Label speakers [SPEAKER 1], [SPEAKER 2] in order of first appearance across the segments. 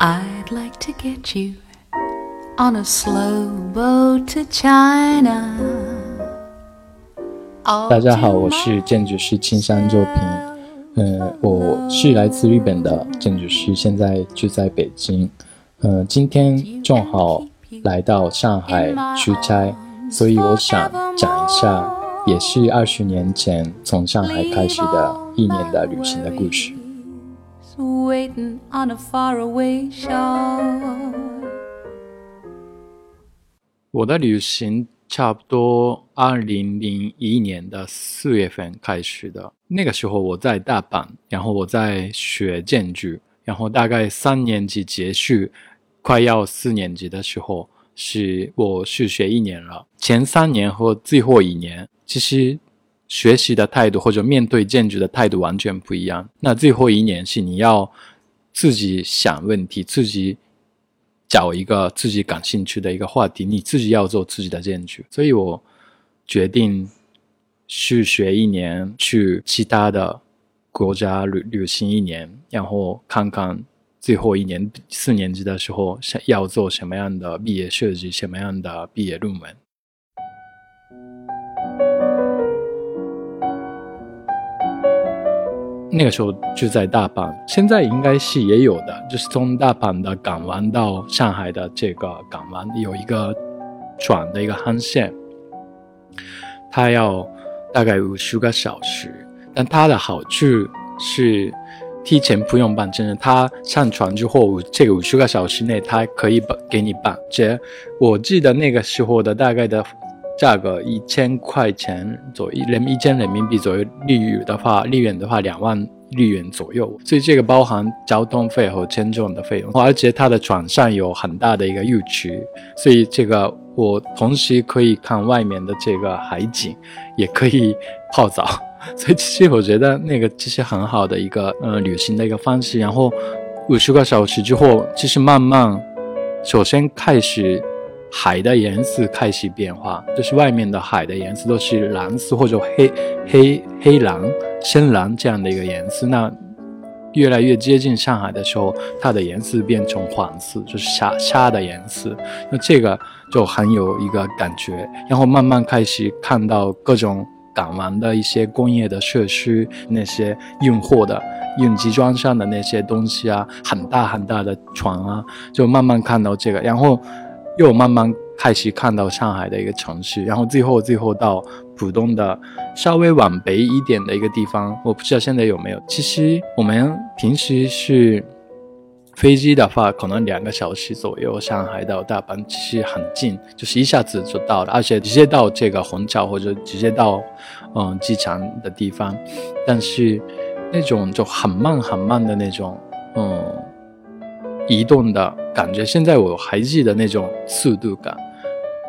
[SPEAKER 1] I'd like to get you on a slow boat to China.
[SPEAKER 2] 大家好，我是建筑师青山作品。嗯，我是来自日本的建筑师，现在住在北京。嗯，今天正好来到上海出差，所以我想讲一下，也是二十年前从上海开始的一年的旅行的故事。
[SPEAKER 1] Waiting on a faraway shore.
[SPEAKER 2] 我的旅行差不多二零零一年的四月份开始的。那个时候我在大阪，然后我在学建筑，然后大概三年级结束，快要四年级的时候，是我是学一年了。前三年和最后一年，其实。学习的态度或者面对建筑的态度完全不一样。那最后一年是你要自己想问题，自己找一个自己感兴趣的一个话题，你自己要做自己的建筑。所以我决定去学一年，去其他的国家旅旅行一年，然后看看最后一年四年级的时候想要做什么样的毕业设计，什么样的毕业论文。那个时候就在大阪，现在应该是也有的，就是从大阪的港湾到上海的这个港湾有一个转的一个航线，它要大概五十个小时，但它的好处是提前不用办签证，它上船之后这个五十个小时内它可以办给你办，这我记得那个时候的大概的。价格一千块钱左右，人一千人民币左右，利率的话，利润的话两万日元左右。所以这个包含交通费和签证的费用，而且它的船上有很大的一个浴池，所以这个我同时可以看外面的这个海景，也可以泡澡。所以其实我觉得那个其实很好的一个呃旅行的一个方式。然后五十个小时之后，其实慢慢首先开始。海的颜色开始变化，就是外面的海的颜色都是蓝色或者黑黑黑蓝、深蓝这样的一个颜色。那越来越接近上海的时候，它的颜色变成黄色，就是沙沙的颜色。那这个就很有一个感觉。然后慢慢开始看到各种港湾的一些工业的设施，那些运货的、运集装箱的那些东西啊，很大很大的船啊，就慢慢看到这个，然后。又慢慢开始看到上海的一个城市，然后最后最后到浦东的稍微往北一点的一个地方，我不知道现在有没有。其实我们平时是飞机的话，可能两个小时左右，上海到大阪其实很近，就是一下子就到了，而且直接到这个虹桥或者直接到嗯机场的地方。但是那种就很慢很慢的那种嗯移动的。感觉现在我还记得那种速度感，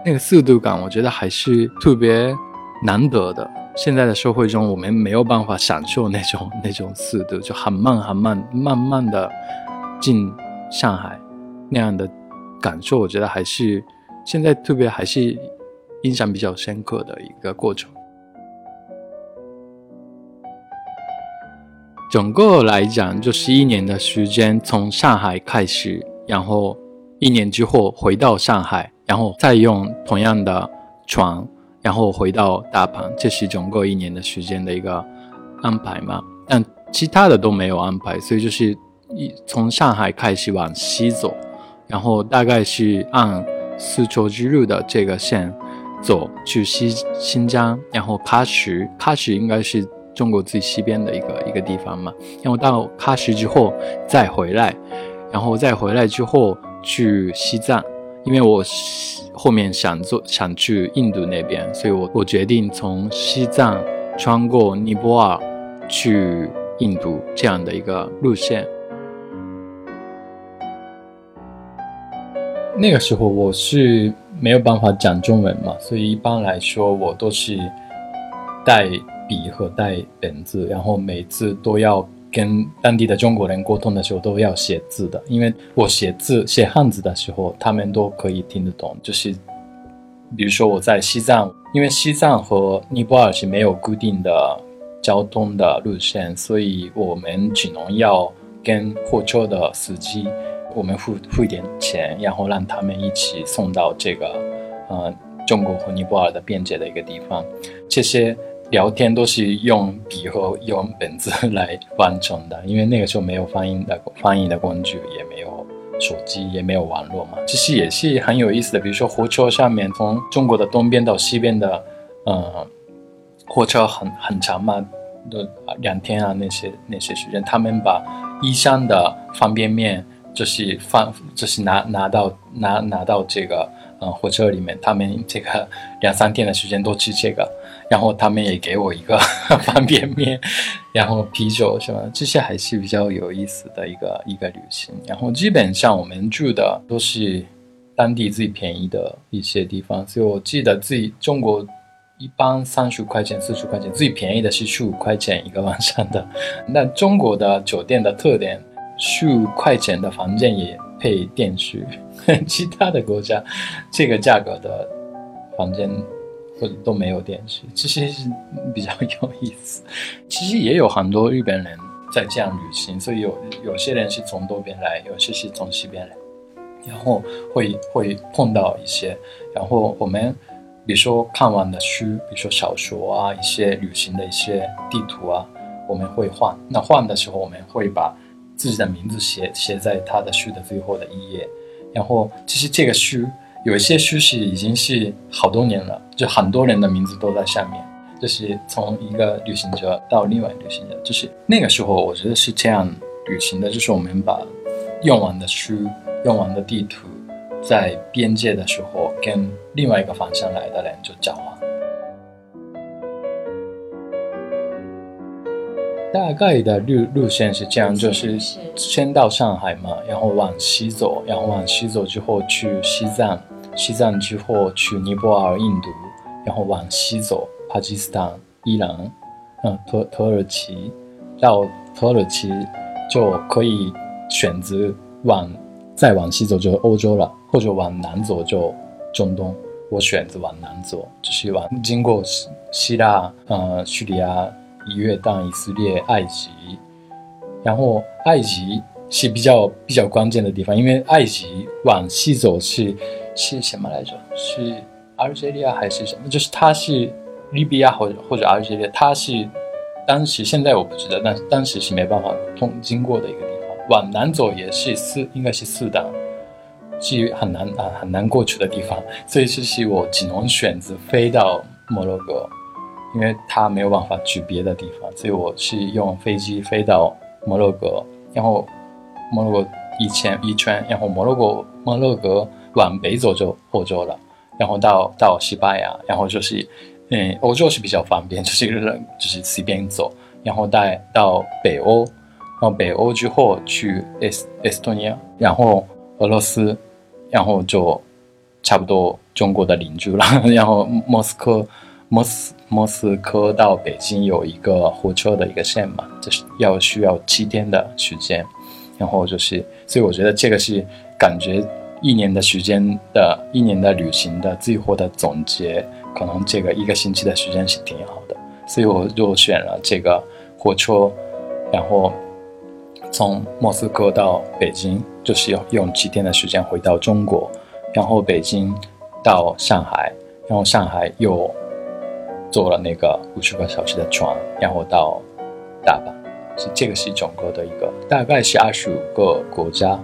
[SPEAKER 2] 那个速度感，我觉得还是特别难得的。现在的社会中，我们没有办法享受那种 那种速度，就很慢很慢，慢慢的进上海那样的感受，我觉得还是现在特别还是印象比较深刻的一个过程。整个来讲，就是一年的时间，从上海开始。然后一年之后回到上海，然后再用同样的船，然后回到大阪，这是整个一年的时间的一个安排嘛？但其他的都没有安排，所以就是一从上海开始往西走，然后大概是按丝绸之路的这个线走去西新疆，然后喀什，喀什应该是中国最西边的一个一个地方嘛？然后到喀什之后再回来。然后再回来之后去西藏，因为我后面想做想去印度那边，所以我我决定从西藏穿过尼泊尔去印度这样的一个路线。那个时候我是没有办法讲中文嘛，所以一般来说我都是带笔和带本子，然后每次都要。跟当地的中国人沟通的时候都要写字的，因为我写字写汉字的时候，他们都可以听得懂。就是，比如说我在西藏，因为西藏和尼泊尔是没有固定的交通的路线，所以我们只能要跟货车的司机，我们付付一点钱，然后让他们一起送到这个呃中国和尼泊尔的边界的一个地方。这些聊天都是用笔和用本子来完成的，因为那个时候没有翻译的翻译的工具，也没有手机，也没有网络嘛。其实也是很有意思的，比如说火车上面从中国的东边到西边的，呃，火车很很长嘛，都两天啊那些那些时间，他们把一箱的方便面就是放，就是拿拿到拿拿到这个呃火车里面，他们这个两三天的时间都吃这个，然后他们也给我一个 方便面，然后啤酒什么，这些还是比较有意思的一个一个旅行。然后基本上我们住的都是当地最便宜的一些地方，所以我记得自己中国。一般三十块钱、四十块钱，最便宜的是十五块钱一个晚上的。那中国的酒店的特点，十五块钱的房间也配电视，其他的国家这个价格的房间或者都没有电视，这些是比较有意思。其实也有很多日本人在这样旅行，所以有有些人是从东边来，有些是从西边来，然后会会碰到一些，然后我们。比如说看完的书，比如说小说啊，一些旅行的一些地图啊，我们会换。那换的时候，我们会把自己的名字写写在他的书的最后的一页。然后，其实这个书有一些书是已经是好多年了，就很多人的名字都在上面。就是从一个旅行者到另外旅行者，就是那个时候，我觉得是这样旅行的，就是我们把用完的书、用完的地图。在边界的时候，跟另外一个方向来的人就交换。大概的路路线是这样，就是先到上海嘛，然后往西走，然后往西走之后去西藏，西藏之后去尼泊尔、印度，然后往西走，巴基斯坦、伊朗，嗯，土土耳其，到土耳其就可以选择往再往西走就欧洲了。或者往南走就中东，我选择往南走，就是往经过希希腊、呃叙利亚、约旦、以色列、埃及，然后埃及是比较比较关键的地方，因为埃及往西走是是什么来着？是阿尔及利亚还是什么？就是它是利比亚或者或者阿尔及利亚，它是当时现在我不知道，但当时是没办法通经过的一个地方。往南走也是四，应该是四档。是很难啊很难过去的地方，所以这是我只能选择飞到摩洛哥，因为它没有办法去别的地方，所以我是用飞机飞到摩洛哥，然后摩洛哥一圈一圈，然后摩洛哥摩洛哥往北走就欧洲了，然后到到西班牙，然后就是嗯欧洲是比较方便，就是就是随便走，然后带到北欧，然后北欧之后去埃斯埃斯托尼亚，然后俄罗斯。然后就差不多中国的邻居了。然后莫斯科，莫斯莫斯科到北京有一个火车的一个线嘛，就是要需要七天的时间。然后就是，所以我觉得这个是感觉一年的时间的一年的旅行的最后的总结，可能这个一个星期的时间是挺好的。所以我就选了这个火车，然后。从莫斯科到北京，就是要用七天的时间回到中国，然后北京到上海，然后上海又坐了那个五十个小时的船，然后到大阪，是这个是整个的一个，大概是二十五个国家，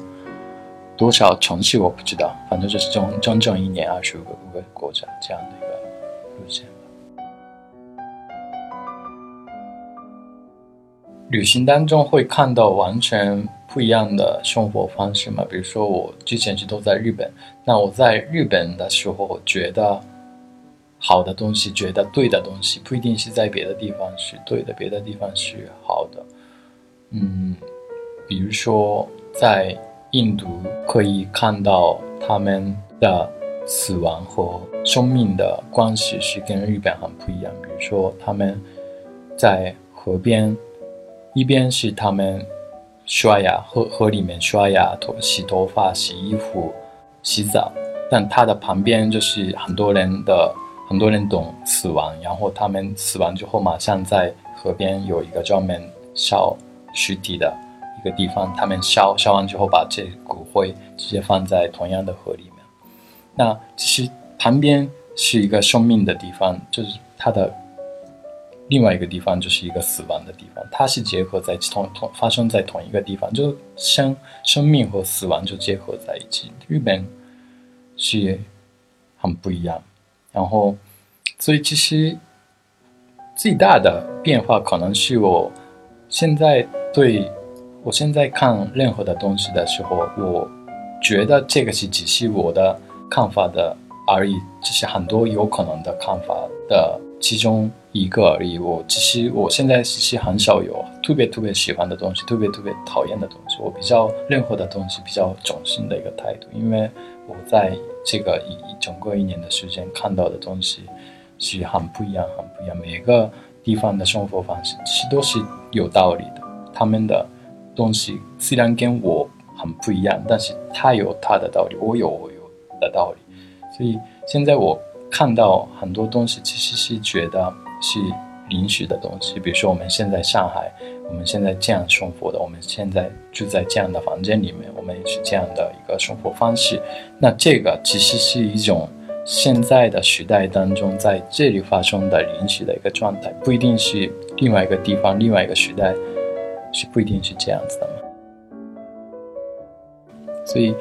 [SPEAKER 2] 多少城市我不知道，反正就是整整整一年二十五个个国家这样的一个路线。旅行当中会看到完全不一样的生活方式嘛？比如说我之前是都在日本，那我在日本的时候觉得好的东西，觉得对的东西，不一定是在别的地方是对的，别的地方是好的。嗯，比如说在印度可以看到他们的死亡和生命的关系是跟日本很不一样。比如说他们在河边。一边是他们刷牙，河河里面刷牙、头洗头发、洗衣服、洗澡，但它的旁边就是很多人的很多人懂死亡，然后他们死亡之后马上在河边有一个专门烧尸体的一个地方，他们烧烧完之后把这骨灰直接放在同样的河里面。那其实旁边是一个生命的地方，就是它的另外一个地方就是一个死亡的地方，它是结合在同同发生在同一个地方，就生生命和死亡就结合在一起。日本是很不一样，然后所以其实最大的变化可能是我现在对我现在看任何的东西的时候，我觉得这个是只是我的。看法的而已，这是很多有可能的看法的其中一个而已。我其实我现在其实很少有特别特别喜欢的东西，特别特别讨厌的东西。我比较任何的东西比较中性的一个态度，因为我在这个一整个一年的时间看到的东西是很不一样，很不一样。每一个地方的生活方式其实都是有道理的，他们的东西虽然跟我很不一样，但是他有他的道理，我有我有。的道理，所以现在我看到很多东西，其实是觉得是临时的东西。比如说，我们现在上海，我们现在这样生活的，我们现在住在这样的房间里面，我们也是这样的一个生活方式。那这个其实是一种现在的时代当中在这里发生的临时的一个状态，不一定是另外一个地方、另外一个时代是不一定是这样子的嘛。所以。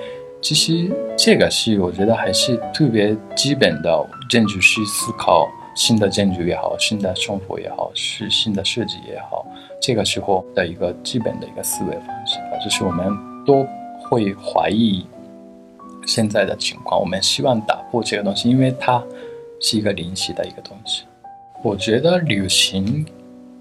[SPEAKER 2] 其实这个是我觉得还是特别基本的建筑师思考新的建筑也好，新的生活也好，是新的设计也好，这个时候的一个基本的一个思维方式吧，就是我们都会怀疑现在的情况，我们希望打破这个东西，因为它是一个临时的一个东西。我觉得旅行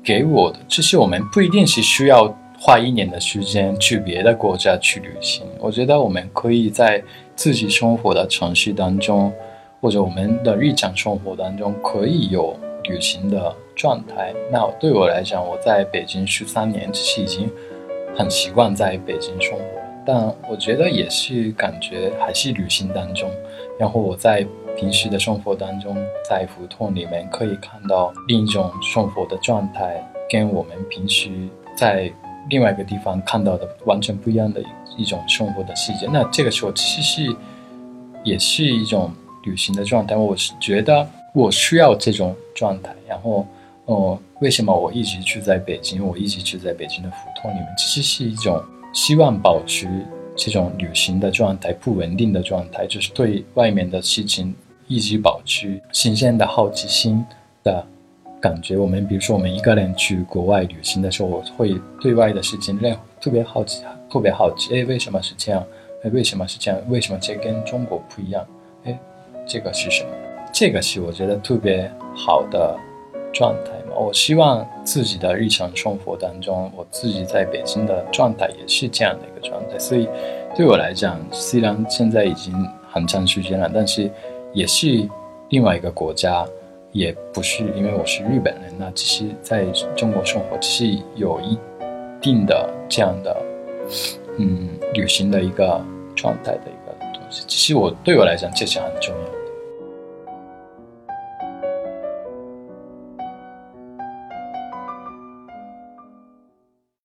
[SPEAKER 2] 给我的，就是我们不一定是需要。花一年的时间去别的国家去旅行，我觉得我们可以在自己生活的城市当中，或者我们的日常生活当中，可以有旅行的状态。那对我来讲，我在北京十三年，其实已经很习惯在北京生活了。但我觉得也是感觉还是旅行当中。然后我在平时的生活当中，在胡同里面可以看到另一种生活的状态，跟我们平时在。另外一个地方看到的完全不一样的一种生活的细节，那这个时候其实也是一种旅行的状态。我是觉得我需要这种状态，然后，哦，为什么我一直住在北京？我一直住在北京的胡同里面，其实是一种希望保持这种旅行的状态，不稳定的状态，就是对外面的事情一直保持新鲜的好奇心的。感觉我们，比如说我们一个人去国外旅行的时候，我会对外的事情认特别好奇，特别好奇，哎，为什么是这样？哎，为什么是这样？为什么这跟中国不一样？哎，这个是什么？这个是我觉得特别好的状态嘛。我希望自己的日常生活当中，我自己在北京的状态也是这样的一个状态。所以对我来讲，虽然现在已经很长时间了，但是也是另外一个国家。也不是因为我是日本人，那其实在中国生活其实有一定的这样的嗯旅行的一个状态的一个东西。其实我对我来讲，这是很重要。